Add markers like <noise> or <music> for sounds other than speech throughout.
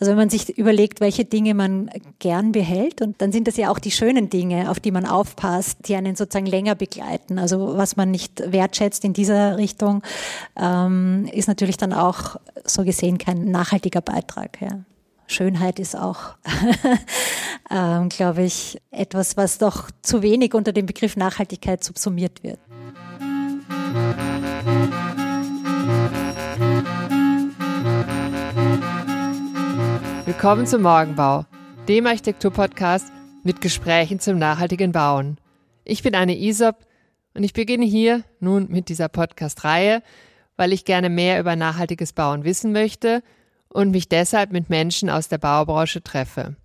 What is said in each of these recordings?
Also wenn man sich überlegt, welche Dinge man gern behält und dann sind das ja auch die schönen Dinge, auf die man aufpasst, die einen sozusagen länger begleiten. Also was man nicht wertschätzt in dieser Richtung, ähm, ist natürlich dann auch so gesehen kein nachhaltiger Beitrag. Ja. Schönheit ist auch, <laughs> ähm, glaube ich, etwas, was doch zu wenig unter dem Begriff Nachhaltigkeit subsumiert wird. Willkommen zum Morgenbau, dem Architekturpodcast mit Gesprächen zum nachhaltigen Bauen. Ich bin Anne Isop und ich beginne hier nun mit dieser Podcast-Reihe, weil ich gerne mehr über nachhaltiges Bauen wissen möchte – und mich deshalb mit Menschen aus der Baubranche treffe.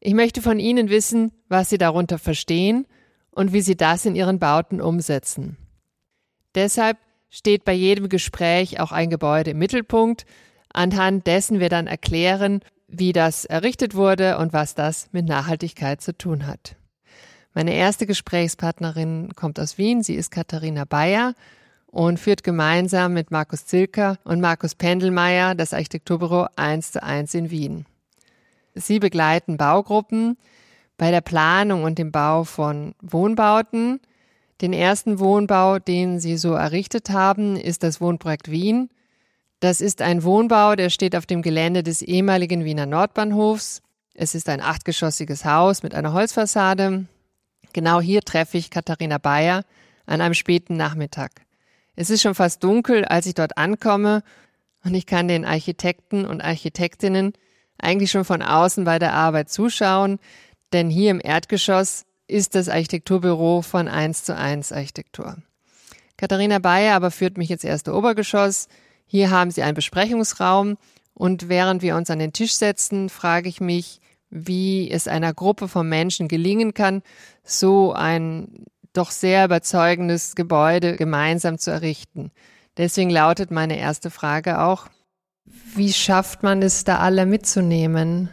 Ich möchte von Ihnen wissen, was Sie darunter verstehen und wie Sie das in Ihren Bauten umsetzen. Deshalb steht bei jedem Gespräch auch ein Gebäude im Mittelpunkt, anhand dessen wir dann erklären, wie das errichtet wurde und was das mit Nachhaltigkeit zu tun hat. Meine erste Gesprächspartnerin kommt aus Wien, sie ist Katharina Bayer und führt gemeinsam mit Markus Zilker und Markus Pendelmeier das Architekturbüro 1 zu 1 in Wien. Sie begleiten Baugruppen bei der Planung und dem Bau von Wohnbauten. Den ersten Wohnbau, den sie so errichtet haben, ist das Wohnprojekt Wien. Das ist ein Wohnbau, der steht auf dem Gelände des ehemaligen Wiener Nordbahnhofs. Es ist ein achtgeschossiges Haus mit einer Holzfassade. Genau hier treffe ich Katharina Bayer an einem späten Nachmittag. Es ist schon fast dunkel, als ich dort ankomme und ich kann den Architekten und Architektinnen eigentlich schon von außen bei der Arbeit zuschauen, denn hier im Erdgeschoss ist das Architekturbüro von 1 zu 1 Architektur. Katharina Bayer aber führt mich ins erste Obergeschoss. Hier haben sie einen Besprechungsraum und während wir uns an den Tisch setzen, frage ich mich, wie es einer Gruppe von Menschen gelingen kann, so ein doch sehr überzeugendes Gebäude gemeinsam zu errichten. Deswegen lautet meine erste Frage auch, wie schafft man es, da alle mitzunehmen?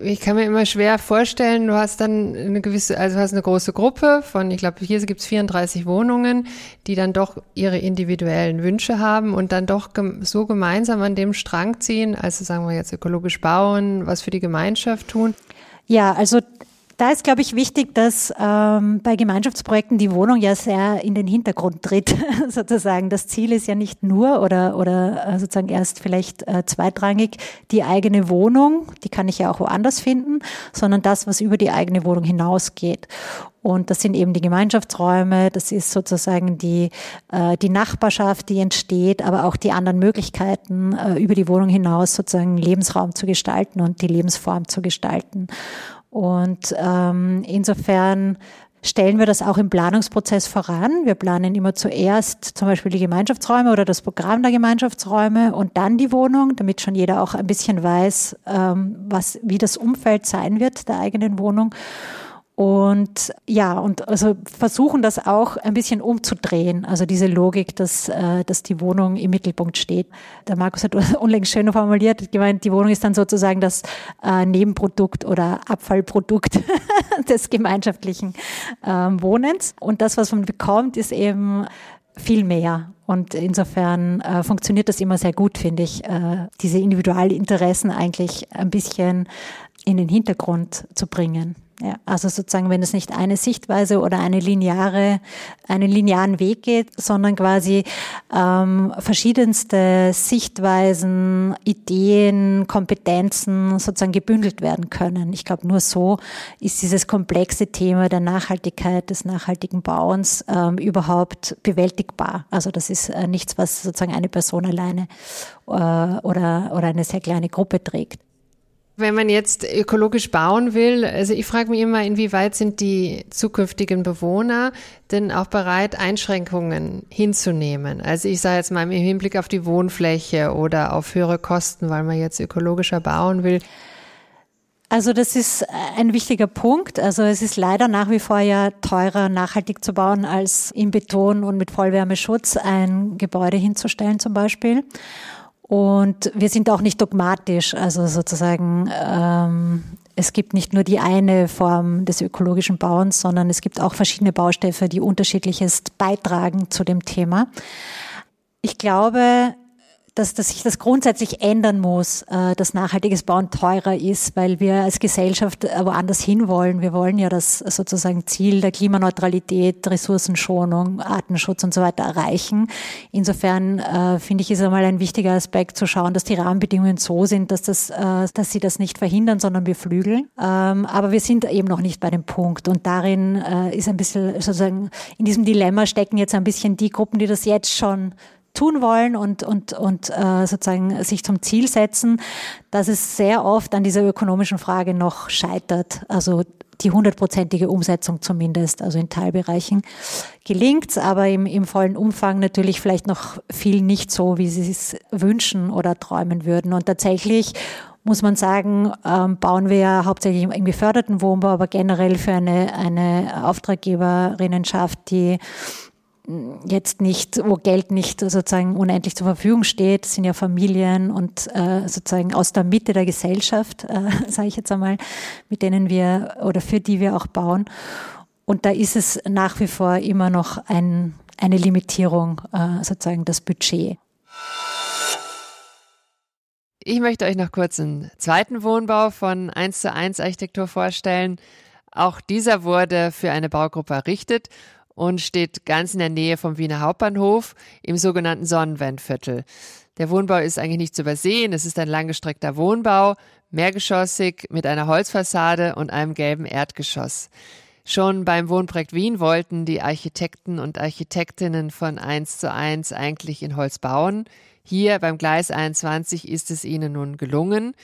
Ich kann mir immer schwer vorstellen, du hast dann eine gewisse, also du hast eine große Gruppe von, ich glaube, hier gibt es 34 Wohnungen, die dann doch ihre individuellen Wünsche haben und dann doch so gemeinsam an dem Strang ziehen, also sagen wir jetzt ökologisch bauen, was für die Gemeinschaft tun. Ja, also da ist, glaube ich, wichtig, dass ähm, bei Gemeinschaftsprojekten die Wohnung ja sehr in den Hintergrund tritt, <laughs> sozusagen. Das Ziel ist ja nicht nur oder, oder äh, sozusagen erst vielleicht äh, zweitrangig die eigene Wohnung, die kann ich ja auch woanders finden, sondern das, was über die eigene Wohnung hinausgeht. Und das sind eben die Gemeinschaftsräume, das ist sozusagen die, äh, die Nachbarschaft, die entsteht, aber auch die anderen Möglichkeiten, äh, über die Wohnung hinaus sozusagen Lebensraum zu gestalten und die Lebensform zu gestalten. Und ähm, insofern stellen wir das auch im Planungsprozess voran. Wir planen immer zuerst zum Beispiel die Gemeinschaftsräume oder das Programm der Gemeinschaftsräume und dann die Wohnung, damit schon jeder auch ein bisschen weiß, ähm, was, wie das Umfeld sein wird der eigenen Wohnung. Und ja, und also versuchen das auch ein bisschen umzudrehen. Also diese Logik, dass, äh, dass die Wohnung im Mittelpunkt steht. Der Markus hat <laughs> unlängst schön formuliert, gemeint, die Wohnung ist dann sozusagen das äh, Nebenprodukt oder Abfallprodukt <laughs> des gemeinschaftlichen ähm, Wohnens. Und das, was man bekommt, ist eben viel mehr. Und insofern äh, funktioniert das immer sehr gut, finde ich, äh, diese Individualinteressen eigentlich ein bisschen in den Hintergrund zu bringen. Ja, also sozusagen, wenn es nicht eine Sichtweise oder eine lineare, einen linearen Weg geht, sondern quasi ähm, verschiedenste Sichtweisen, Ideen, Kompetenzen sozusagen gebündelt werden können. Ich glaube, nur so ist dieses komplexe Thema der Nachhaltigkeit, des nachhaltigen Bauens ähm, überhaupt bewältigbar. Also das ist äh, nichts, was sozusagen eine Person alleine äh, oder, oder eine sehr kleine Gruppe trägt. Wenn man jetzt ökologisch bauen will, also ich frage mich immer, inwieweit sind die zukünftigen Bewohner denn auch bereit, Einschränkungen hinzunehmen? Also ich sage jetzt mal im Hinblick auf die Wohnfläche oder auf höhere Kosten, weil man jetzt ökologischer bauen will. Also das ist ein wichtiger Punkt. Also es ist leider nach wie vor ja teurer, nachhaltig zu bauen, als in Beton und mit Vollwärmeschutz ein Gebäude hinzustellen zum Beispiel. Und wir sind auch nicht dogmatisch, also sozusagen, ähm, es gibt nicht nur die eine Form des ökologischen Bauens, sondern es gibt auch verschiedene Baustoffe, die unterschiedliches beitragen zu dem Thema. Ich glaube, dass, dass sich das grundsätzlich ändern muss, äh, dass nachhaltiges Bauen teurer ist, weil wir als Gesellschaft woanders hinwollen. Wir wollen ja das sozusagen Ziel der Klimaneutralität, Ressourcenschonung, Artenschutz und so weiter erreichen. Insofern äh, finde ich, ist einmal ein wichtiger Aspekt zu schauen, dass die Rahmenbedingungen so sind, dass, das, äh, dass sie das nicht verhindern, sondern beflügeln. Ähm, aber wir sind eben noch nicht bei dem Punkt. Und darin äh, ist ein bisschen sozusagen, in diesem Dilemma stecken jetzt ein bisschen die Gruppen, die das jetzt schon tun wollen und, und, und äh, sozusagen sich zum Ziel setzen, dass es sehr oft an dieser ökonomischen Frage noch scheitert. Also die hundertprozentige Umsetzung zumindest, also in Teilbereichen gelingt aber im, im vollen Umfang natürlich vielleicht noch viel nicht so, wie sie es wünschen oder träumen würden. Und tatsächlich muss man sagen, ähm, bauen wir ja hauptsächlich im geförderten Wohnbau, aber generell für eine, eine Auftraggeberinnenschaft, die jetzt nicht, wo Geld nicht sozusagen unendlich zur Verfügung steht, sind ja Familien und äh, sozusagen aus der Mitte der Gesellschaft, äh, <laughs> sage ich jetzt einmal, mit denen wir oder für die wir auch bauen. Und da ist es nach wie vor immer noch ein, eine Limitierung, äh, sozusagen das Budget. Ich möchte euch noch kurz einen zweiten Wohnbau von 1 zu 1 Architektur vorstellen. Auch dieser wurde für eine Baugruppe errichtet und steht ganz in der Nähe vom Wiener Hauptbahnhof im sogenannten Sonnenwendviertel. Der Wohnbau ist eigentlich nicht zu übersehen. Es ist ein langgestreckter Wohnbau, mehrgeschossig mit einer Holzfassade und einem gelben Erdgeschoss. Schon beim Wohnprojekt Wien wollten die Architekten und Architektinnen von 1 zu 1 eigentlich in Holz bauen. Hier beim Gleis 21 ist es ihnen nun gelungen.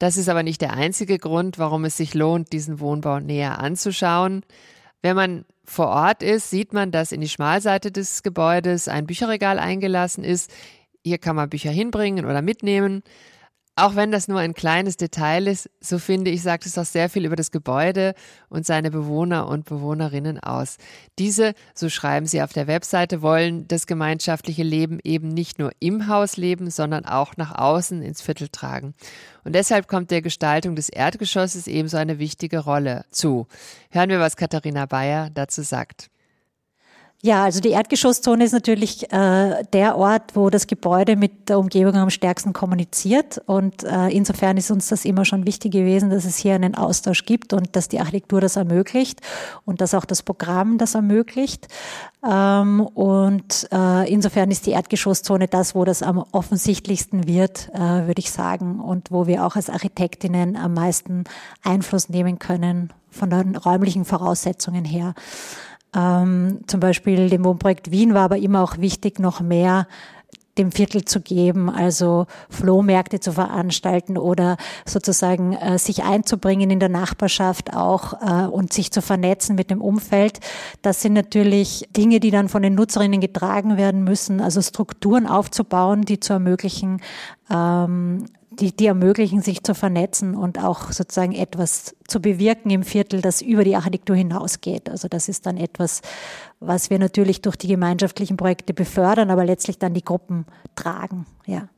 Das ist aber nicht der einzige Grund, warum es sich lohnt, diesen Wohnbau näher anzuschauen. Wenn man vor Ort ist, sieht man, dass in die Schmalseite des Gebäudes ein Bücherregal eingelassen ist. Hier kann man Bücher hinbringen oder mitnehmen. Auch wenn das nur ein kleines Detail ist, so finde ich, sagt es auch sehr viel über das Gebäude und seine Bewohner und Bewohnerinnen aus. Diese, so schreiben sie auf der Webseite, wollen das gemeinschaftliche Leben eben nicht nur im Haus leben, sondern auch nach außen ins Viertel tragen. Und deshalb kommt der Gestaltung des Erdgeschosses ebenso eine wichtige Rolle zu. Hören wir, was Katharina Bayer dazu sagt. Ja, also die Erdgeschosszone ist natürlich äh, der Ort, wo das Gebäude mit der Umgebung am stärksten kommuniziert. Und äh, insofern ist uns das immer schon wichtig gewesen, dass es hier einen Austausch gibt und dass die Architektur das ermöglicht und dass auch das Programm das ermöglicht. Ähm, und äh, insofern ist die Erdgeschosszone das, wo das am offensichtlichsten wird, äh, würde ich sagen, und wo wir auch als Architektinnen am meisten Einfluss nehmen können von den räumlichen Voraussetzungen her. Ähm, zum Beispiel dem Wohnprojekt Wien war aber immer auch wichtig, noch mehr dem Viertel zu geben, also Flohmärkte zu veranstalten oder sozusagen äh, sich einzubringen in der Nachbarschaft auch äh, und sich zu vernetzen mit dem Umfeld. Das sind natürlich Dinge, die dann von den Nutzerinnen getragen werden müssen, also Strukturen aufzubauen, die zu ermöglichen, ähm, die, die ermöglichen, sich zu vernetzen und auch sozusagen etwas zu bewirken im Viertel, das über die Architektur hinausgeht. Also das ist dann etwas, was wir natürlich durch die gemeinschaftlichen Projekte befördern, aber letztlich dann die Gruppen tragen, ja.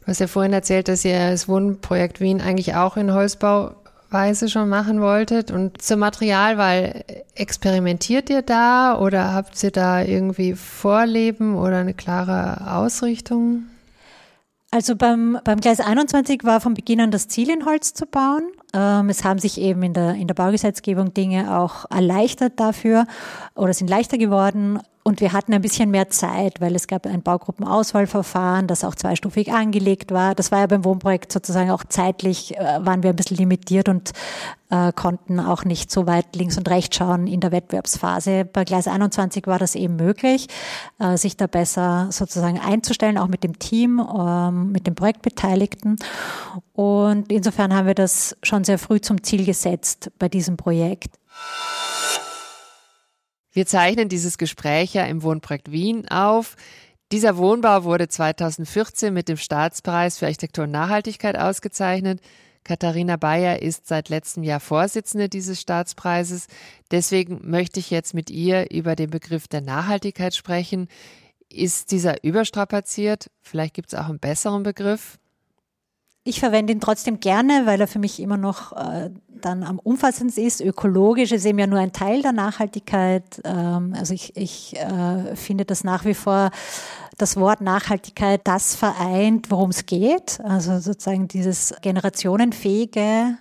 Du hast ja vorhin erzählt, dass ihr das Wohnprojekt Wien eigentlich auch in Holzbauweise schon machen wolltet. Und zur Materialwahl, experimentiert ihr da oder habt ihr da irgendwie Vorleben oder eine klare Ausrichtung? Also beim, beim Gleis 21 war von Beginn an das Ziel, in Holz zu bauen. Ähm, es haben sich eben in der, in der Baugesetzgebung Dinge auch erleichtert dafür oder sind leichter geworden. Und wir hatten ein bisschen mehr Zeit, weil es gab ein Baugruppenauswahlverfahren, das auch zweistufig angelegt war. Das war ja beim Wohnprojekt sozusagen auch zeitlich, äh, waren wir ein bisschen limitiert und äh, konnten auch nicht so weit links und rechts schauen in der Wettbewerbsphase. Bei Gleis 21 war das eben möglich, äh, sich da besser sozusagen einzustellen, auch mit dem Team, ähm, mit den Projektbeteiligten. Und insofern haben wir das schon sehr früh zum Ziel gesetzt bei diesem Projekt. Wir zeichnen dieses Gespräch ja im Wohnprojekt Wien auf. Dieser Wohnbau wurde 2014 mit dem Staatspreis für Architektur und Nachhaltigkeit ausgezeichnet. Katharina Bayer ist seit letztem Jahr Vorsitzende dieses Staatspreises. Deswegen möchte ich jetzt mit ihr über den Begriff der Nachhaltigkeit sprechen. Ist dieser überstrapaziert? Vielleicht gibt es auch einen besseren Begriff? Ich verwende ihn trotzdem gerne, weil er für mich immer noch äh, dann am umfassendsten ist. Ökologisch ist eben ja nur ein Teil der Nachhaltigkeit. Ähm, also ich, ich äh, finde das nach wie vor das Wort Nachhaltigkeit das vereint, worum es geht. Also sozusagen dieses generationenfähige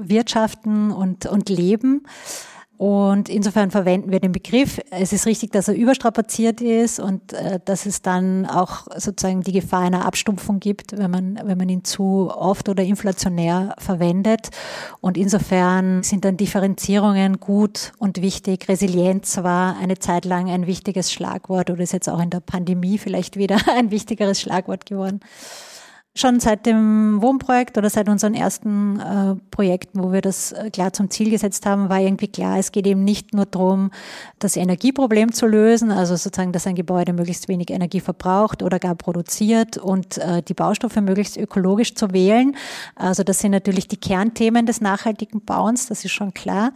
Wirtschaften und, und Leben. Und insofern verwenden wir den Begriff. Es ist richtig, dass er überstrapaziert ist und äh, dass es dann auch sozusagen die Gefahr einer Abstumpfung gibt, wenn man, wenn man ihn zu oft oder inflationär verwendet. Und insofern sind dann Differenzierungen gut und wichtig. Resilienz war eine Zeit lang ein wichtiges Schlagwort oder ist jetzt auch in der Pandemie vielleicht wieder <laughs> ein wichtigeres Schlagwort geworden schon seit dem Wohnprojekt oder seit unseren ersten äh, Projekten, wo wir das äh, klar zum Ziel gesetzt haben, war irgendwie klar, es geht eben nicht nur darum, das Energieproblem zu lösen, also sozusagen, dass ein Gebäude möglichst wenig Energie verbraucht oder gar produziert und äh, die Baustoffe möglichst ökologisch zu wählen. Also das sind natürlich die Kernthemen des nachhaltigen Bauens, das ist schon klar.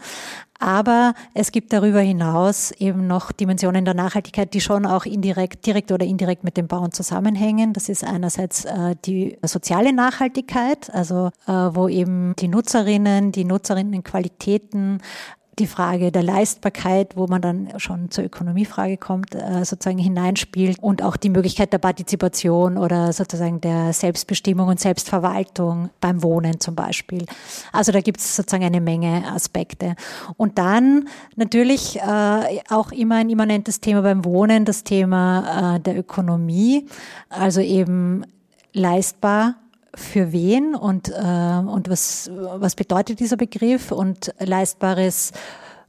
Aber es gibt darüber hinaus eben noch Dimensionen der Nachhaltigkeit, die schon auch indirekt, direkt oder indirekt mit dem Bauen zusammenhängen. Das ist einerseits äh, die soziale Nachhaltigkeit, also äh, wo eben die Nutzerinnen, die Nutzerinnenqualitäten die Frage der Leistbarkeit, wo man dann schon zur Ökonomiefrage kommt, äh, sozusagen hineinspielt und auch die Möglichkeit der Partizipation oder sozusagen der Selbstbestimmung und Selbstverwaltung beim Wohnen zum Beispiel. Also da gibt es sozusagen eine Menge Aspekte. Und dann natürlich äh, auch immer ein immanentes Thema beim Wohnen, das Thema äh, der Ökonomie, also eben leistbar für wen und, äh, und was, was bedeutet dieser Begriff und leistbares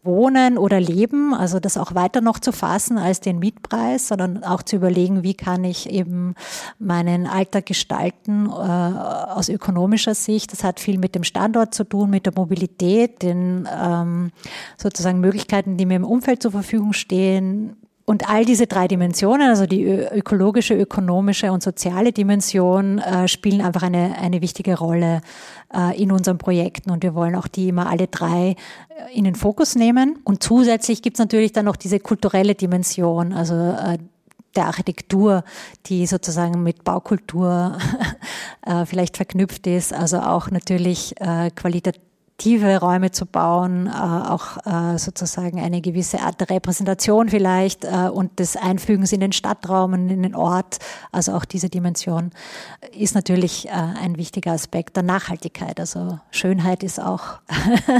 Wohnen oder Leben, also das auch weiter noch zu fassen als den Mietpreis, sondern auch zu überlegen, wie kann ich eben meinen Alltag gestalten äh, aus ökonomischer Sicht. Das hat viel mit dem Standort zu tun, mit der Mobilität, den ähm, sozusagen Möglichkeiten, die mir im Umfeld zur Verfügung stehen, und all diese drei Dimensionen, also die ökologische, ökonomische und soziale Dimension, äh, spielen einfach eine, eine wichtige Rolle äh, in unseren Projekten. Und wir wollen auch die immer alle drei äh, in den Fokus nehmen. Und zusätzlich gibt es natürlich dann noch diese kulturelle Dimension, also äh, der Architektur, die sozusagen mit Baukultur <laughs> äh, vielleicht verknüpft ist, also auch natürlich äh, qualitativ attraktive Räume zu bauen, äh, auch äh, sozusagen eine gewisse Art der Repräsentation vielleicht äh, und des Einfügens in den Stadtraum und in den Ort. Also auch diese Dimension ist natürlich ein wichtiger Aspekt der Nachhaltigkeit. Also Schönheit ist auch,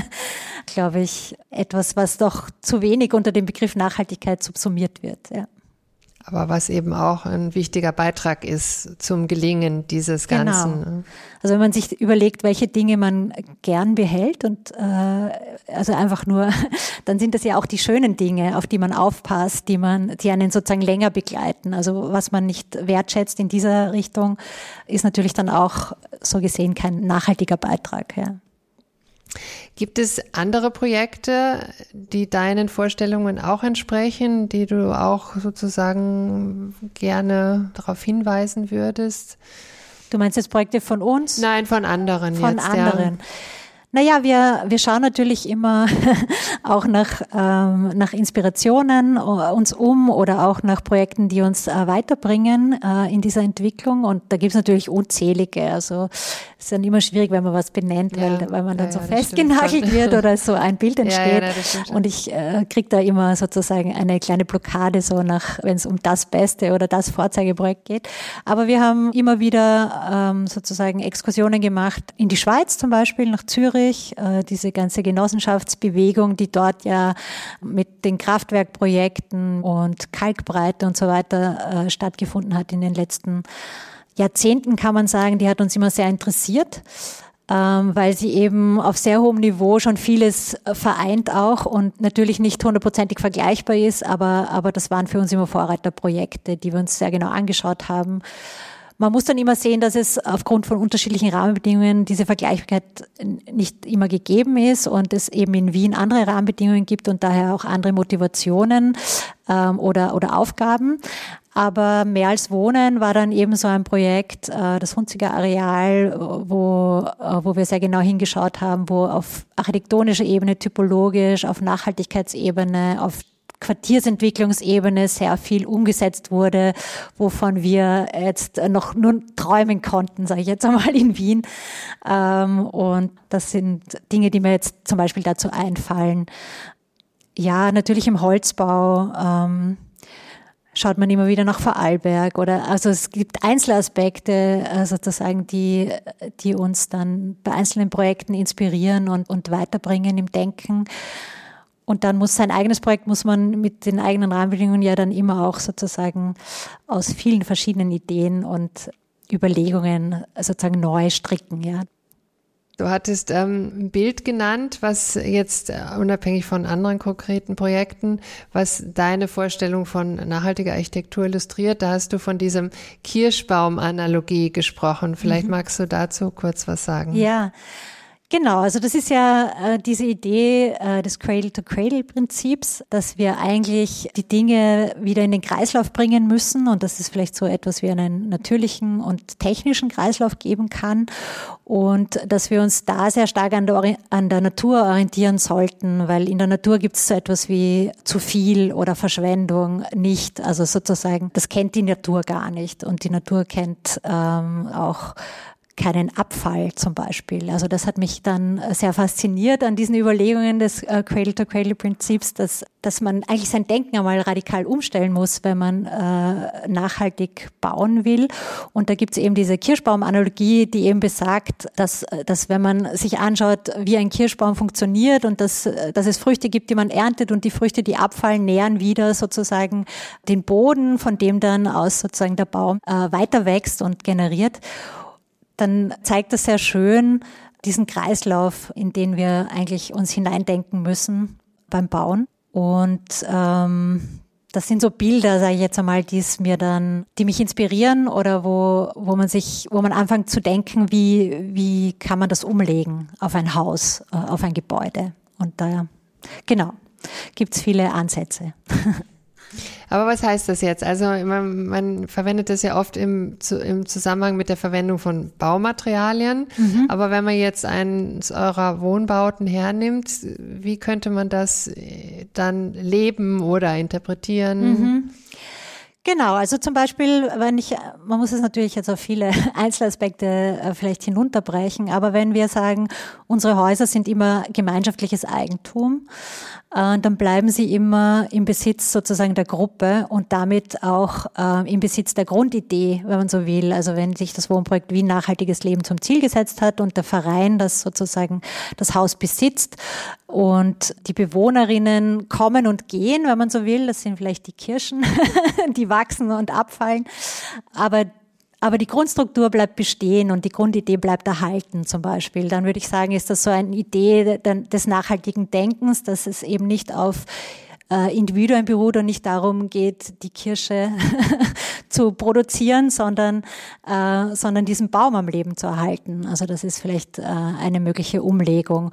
<laughs> glaube ich, etwas, was doch zu wenig unter dem Begriff Nachhaltigkeit subsumiert wird. Ja aber was eben auch ein wichtiger Beitrag ist zum Gelingen dieses genau. Ganzen. Genau. Also wenn man sich überlegt, welche Dinge man gern behält und äh, also einfach nur, <laughs> dann sind das ja auch die schönen Dinge, auf die man aufpasst, die man, die einen sozusagen länger begleiten. Also was man nicht wertschätzt in dieser Richtung, ist natürlich dann auch so gesehen kein nachhaltiger Beitrag. Ja. Gibt es andere Projekte, die deinen Vorstellungen auch entsprechen, die du auch sozusagen gerne darauf hinweisen würdest? Du meinst jetzt Projekte von uns? Nein, von anderen. Von jetzt, anderen. Ja. Naja, wir, wir schauen natürlich immer <laughs> auch nach, ähm, nach Inspirationen uh, uns um oder auch nach Projekten, die uns äh, weiterbringen äh, in dieser Entwicklung. Und da gibt es natürlich unzählige. Also es ist dann immer schwierig, wenn man was benennt, ja, weil, weil man dann ja, so ja, festgenagelt wird oder so ein Bild <laughs> entsteht. und ich äh, kriege da immer sozusagen eine kleine Blockade, so nach, wenn es um das Beste oder das Vorzeigeprojekt geht. Aber wir haben immer wieder ähm, sozusagen Exkursionen gemacht in die Schweiz zum Beispiel, nach Zürich Zürich, äh, diese ganze Genossenschaftsbewegung, die dort ja mit den Kraftwerkprojekten und Kalkbreite und so weiter äh, stattgefunden hat in den letzten Jahrzehnten, kann man sagen, die hat uns immer sehr interessiert ähm, weil sie eben auf sehr hohem Niveau schon vieles vereint auch und natürlich nicht hundertprozentig vergleichbar ist, aber, aber das waren für uns immer Vorreiterprojekte, die wir uns sehr genau angeschaut haben. Man muss dann immer sehen, dass es aufgrund von unterschiedlichen Rahmenbedingungen diese Vergleichbarkeit nicht immer gegeben ist und es eben in Wien andere Rahmenbedingungen gibt und daher auch andere Motivationen ähm, oder, oder Aufgaben. Aber mehr als Wohnen war dann eben so ein Projekt, äh, das Hunziger Areal, wo, äh, wo wir sehr genau hingeschaut haben, wo auf architektonischer Ebene, typologisch, auf Nachhaltigkeitsebene, auf Quartiersentwicklungsebene sehr viel umgesetzt wurde, wovon wir jetzt noch nur träumen konnten, sage ich jetzt einmal in Wien. Ähm, und das sind Dinge, die mir jetzt zum Beispiel dazu einfallen. Ja, natürlich im Holzbau. Ähm, schaut man immer wieder nach Vorarlberg oder also es gibt Einzelaspekte äh, sozusagen, die, die uns dann bei einzelnen Projekten inspirieren und, und weiterbringen im Denken. Und dann muss sein eigenes Projekt, muss man mit den eigenen Rahmenbedingungen ja dann immer auch sozusagen aus vielen verschiedenen Ideen und Überlegungen sozusagen neu stricken, ja. Du hattest ähm, ein Bild genannt, was jetzt äh, unabhängig von anderen konkreten Projekten, was deine Vorstellung von nachhaltiger Architektur illustriert. Da hast du von diesem Kirschbaum-Analogie gesprochen. Vielleicht mhm. magst du dazu kurz was sagen. Ja. Genau, also das ist ja äh, diese Idee äh, des Cradle-to-Cradle-Prinzips, dass wir eigentlich die Dinge wieder in den Kreislauf bringen müssen und dass es vielleicht so etwas wie einen natürlichen und technischen Kreislauf geben kann und dass wir uns da sehr stark an der, an der Natur orientieren sollten, weil in der Natur gibt es so etwas wie zu viel oder Verschwendung nicht. Also sozusagen, das kennt die Natur gar nicht und die Natur kennt ähm, auch keinen Abfall zum Beispiel. Also das hat mich dann sehr fasziniert an diesen Überlegungen des äh, Cradle-to-Cradle-Prinzips, dass, dass man eigentlich sein Denken einmal radikal umstellen muss, wenn man äh, nachhaltig bauen will. Und da gibt es eben diese Kirschbaum-Analogie, die eben besagt, dass, dass wenn man sich anschaut, wie ein Kirschbaum funktioniert und dass, dass es Früchte gibt, die man erntet und die Früchte, die abfallen, nähern wieder sozusagen den Boden, von dem dann aus sozusagen der Baum äh, weiter wächst und generiert dann zeigt das sehr schön diesen Kreislauf, in den wir eigentlich uns hineindenken müssen beim Bauen. Und ähm, das sind so Bilder, sage ich jetzt einmal, die es mir dann, die mich inspirieren oder wo, wo man sich, wo man anfängt zu denken, wie, wie kann man das umlegen auf ein Haus, äh, auf ein Gebäude. Und da, genau, gibt's viele Ansätze. <laughs> Aber was heißt das jetzt? Also man, man verwendet das ja oft im, zu, im Zusammenhang mit der Verwendung von Baumaterialien. Mhm. Aber wenn man jetzt eines eurer Wohnbauten hernimmt, wie könnte man das äh, dann leben oder interpretieren? Mhm. Genau, also zum Beispiel, wenn ich, man muss es natürlich jetzt auf viele <laughs> Einzelaspekte äh, vielleicht hinunterbrechen, aber wenn wir sagen, unsere Häuser sind immer gemeinschaftliches Eigentum, äh, dann bleiben sie immer im Besitz sozusagen der Gruppe und damit auch äh, im Besitz der Grundidee, wenn man so will. Also wenn sich das Wohnprojekt Wien nachhaltiges Leben zum Ziel gesetzt hat und der Verein das sozusagen das Haus besitzt und die Bewohnerinnen kommen und gehen, wenn man so will, das sind vielleicht die Kirschen, <laughs> die wachsen und abfallen, aber aber die Grundstruktur bleibt bestehen und die Grundidee bleibt erhalten zum Beispiel. Dann würde ich sagen, ist das so eine Idee des nachhaltigen Denkens, dass es eben nicht auf äh, Individuen beruht und nicht darum geht, die Kirsche <laughs> zu produzieren, sondern, äh, sondern diesen Baum am Leben zu erhalten. Also das ist vielleicht äh, eine mögliche Umlegung.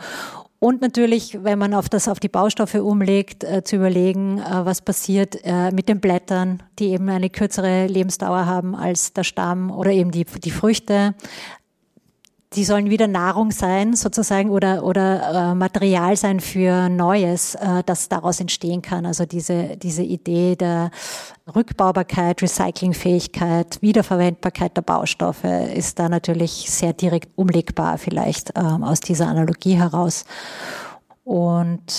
Und natürlich, wenn man auf das auf die Baustoffe umlegt, äh, zu überlegen, äh, was passiert äh, mit den Blättern, die eben eine kürzere Lebensdauer haben als der Stamm oder eben die, die Früchte die sollen wieder Nahrung sein, sozusagen, oder, oder äh, Material sein für Neues, äh, das daraus entstehen kann. Also diese, diese Idee der Rückbaubarkeit, Recyclingfähigkeit, Wiederverwendbarkeit der Baustoffe ist da natürlich sehr direkt umlegbar, vielleicht ähm, aus dieser Analogie heraus. Und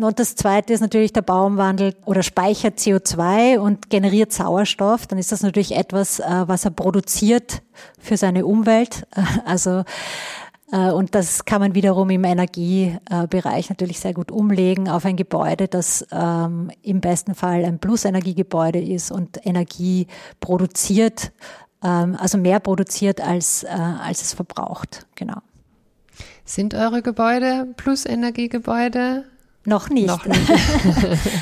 und das zweite ist natürlich der Baumwandel oder speichert CO2 und generiert Sauerstoff. Dann ist das natürlich etwas, äh, was er produziert für seine Umwelt. <laughs> Also, äh, und das kann man wiederum im Energiebereich natürlich sehr gut umlegen auf ein Gebäude, das ähm, im besten Fall ein Plus-Energiegebäude ist und Energie produziert, ähm, also mehr produziert als, äh, als es verbraucht. Genau. Sind eure Gebäude Plus-Energiegebäude? Noch nicht. Noch <laughs> nicht.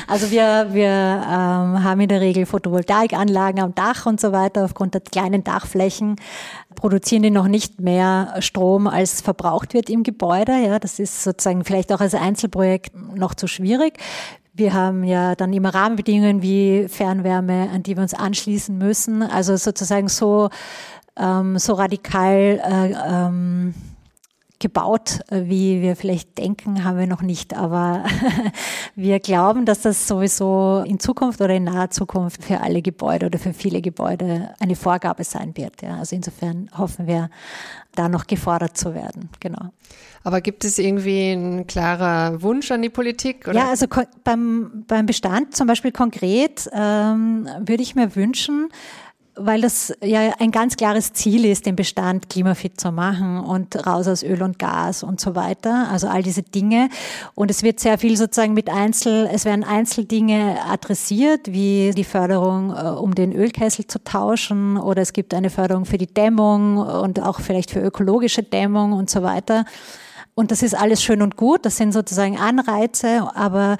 also wir, wir ähm, haben in der Regel Photovoltaikanlagen am Dach und so weiter. Aufgrund der kleinen Dachflächen produzieren die noch nicht mehr Strom, als verbraucht wird im Gebäude. Ja, das ist sozusagen vielleicht auch als Einzelprojekt noch zu schwierig. Wir haben ja dann immer Rahmenbedingungen wie Fernwärme, an die wir uns anschließen müssen. Also sozusagen so, ähm, so radikal äh, ähm, gebaut, äh, wie wir vielleicht denken, haben wir noch nicht. Aber <laughs> wir glauben, dass das sowieso in Zukunft oder in naher Zukunft für alle Gebäude oder für viele Gebäude eine Vorgabe sein wird. Ja. Also insofern hoffen wir, da noch gefordert zu werden. Genau. Aber gibt es irgendwie ein klarer Wunsch an die Politik? Oder? Ja, also beim, beim Bestand zum Beispiel konkret ähm, würde ich mir wünschen, weil das ja ein ganz klares Ziel ist, den Bestand klimafit zu machen und raus aus Öl und Gas und so weiter. Also all diese Dinge. Und es wird sehr viel sozusagen mit Einzel, es werden Einzeldinge adressiert, wie die Förderung, äh, um den Ölkessel zu tauschen oder es gibt eine Förderung für die Dämmung und auch vielleicht für ökologische Dämmung und so weiter. Und das ist alles schön und gut. Das sind sozusagen Anreize, aber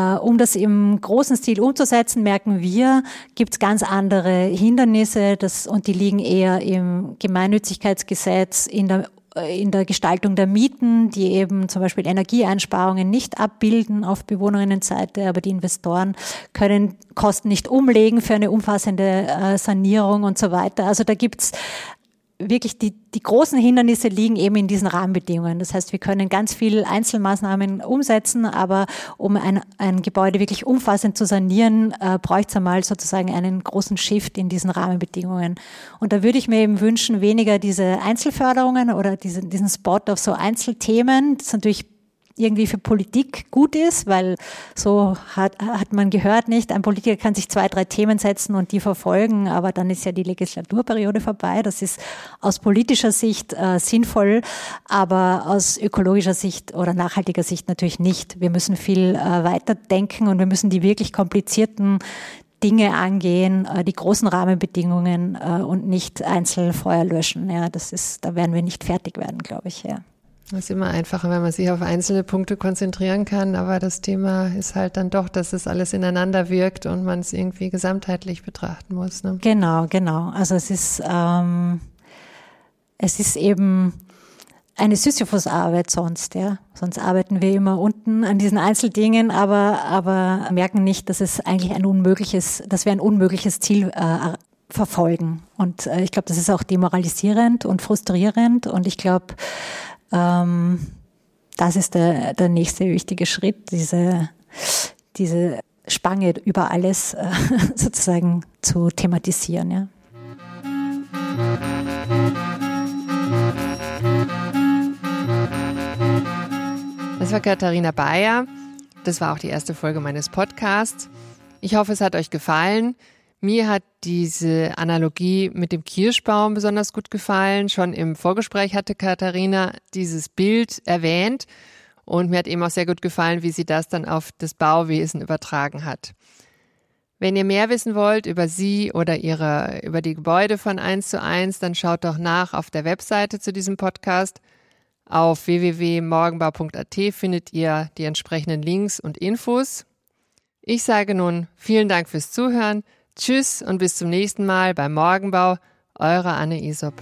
um das im großen Stil umzusetzen, merken wir, gibt es ganz andere Hindernisse das, und die liegen eher im Gemeinnützigkeitsgesetz, in der äh, in der Gestaltung der Mieten, die eben zum Beispiel Energieeinsparungen nicht abbilden auf Bewohnerinnenseite, aber die Investoren können Kosten nicht umlegen für eine umfassende äh, Sanierung und so weiter. Also da gibt's wirklich die, die großen Hindernisse liegen eben in diesen Rahmenbedingungen. Das heißt, wir können ganz viel Einzelmaßnahmen umsetzen, aber um ein, ein Gebäude wirklich umfassend zu sanieren, äh, bräuchte es einmal sozusagen einen großen Shift in diesen Rahmenbedingungen. Und da würde ich mir eben wünschen, weniger diese Einzelförderungen oder diese, diesen Spot auf so Einzelthemen. Das ist natürlich irgendwie für Politik gut ist, weil so hat, hat man gehört nicht, ein Politiker kann sich zwei, drei Themen setzen und die verfolgen, aber dann ist ja die Legislaturperiode vorbei. Das ist aus politischer Sicht äh, sinnvoll, aber aus ökologischer Sicht oder nachhaltiger Sicht natürlich nicht. Wir müssen viel äh, weiter denken und wir müssen die wirklich komplizierten Dinge angehen, äh, die großen Rahmenbedingungen äh, und nicht einzeln Feuer löschen. Ja, das ist, da werden wir nicht fertig werden, glaube ich. Ja. Das ist immer einfacher, wenn man sich auf einzelne Punkte konzentrieren kann, aber das Thema ist halt dann doch, dass es alles ineinander wirkt und man es irgendwie gesamtheitlich betrachten muss. Ne? Genau, genau. Also es ist, ähm, es ist eben eine Sisyphus-Arbeit sonst, ja. Sonst arbeiten wir immer unten an diesen Einzeldingen, aber, aber merken nicht, dass es eigentlich ein unmögliches, dass wir ein unmögliches Ziel äh, verfolgen. Und äh, ich glaube, das ist auch demoralisierend und frustrierend und ich glaube, das ist der, der nächste wichtige Schritt, diese, diese Spange über alles äh, <laughs> sozusagen zu thematisieren. Ja. Das war Katharina Bayer. Das war auch die erste Folge meines Podcasts. Ich hoffe, es hat euch gefallen. Mir hat diese Analogie mit dem Kirschbaum besonders gut gefallen. Schon im Vorgespräch hatte Katharina dieses Bild erwähnt und mir hat eben auch sehr gut gefallen, wie sie das dann auf das Bauwesen übertragen hat. Wenn ihr mehr wissen wollt über sie oder ihre, über die Gebäude von 1 zu 1, dann schaut doch nach auf der Webseite zu diesem Podcast. Auf www.morgenbau.at findet ihr die entsprechenden Links und Infos. Ich sage nun vielen Dank fürs Zuhören. Tschüss und bis zum nächsten Mal beim Morgenbau. Eure Anne Isop.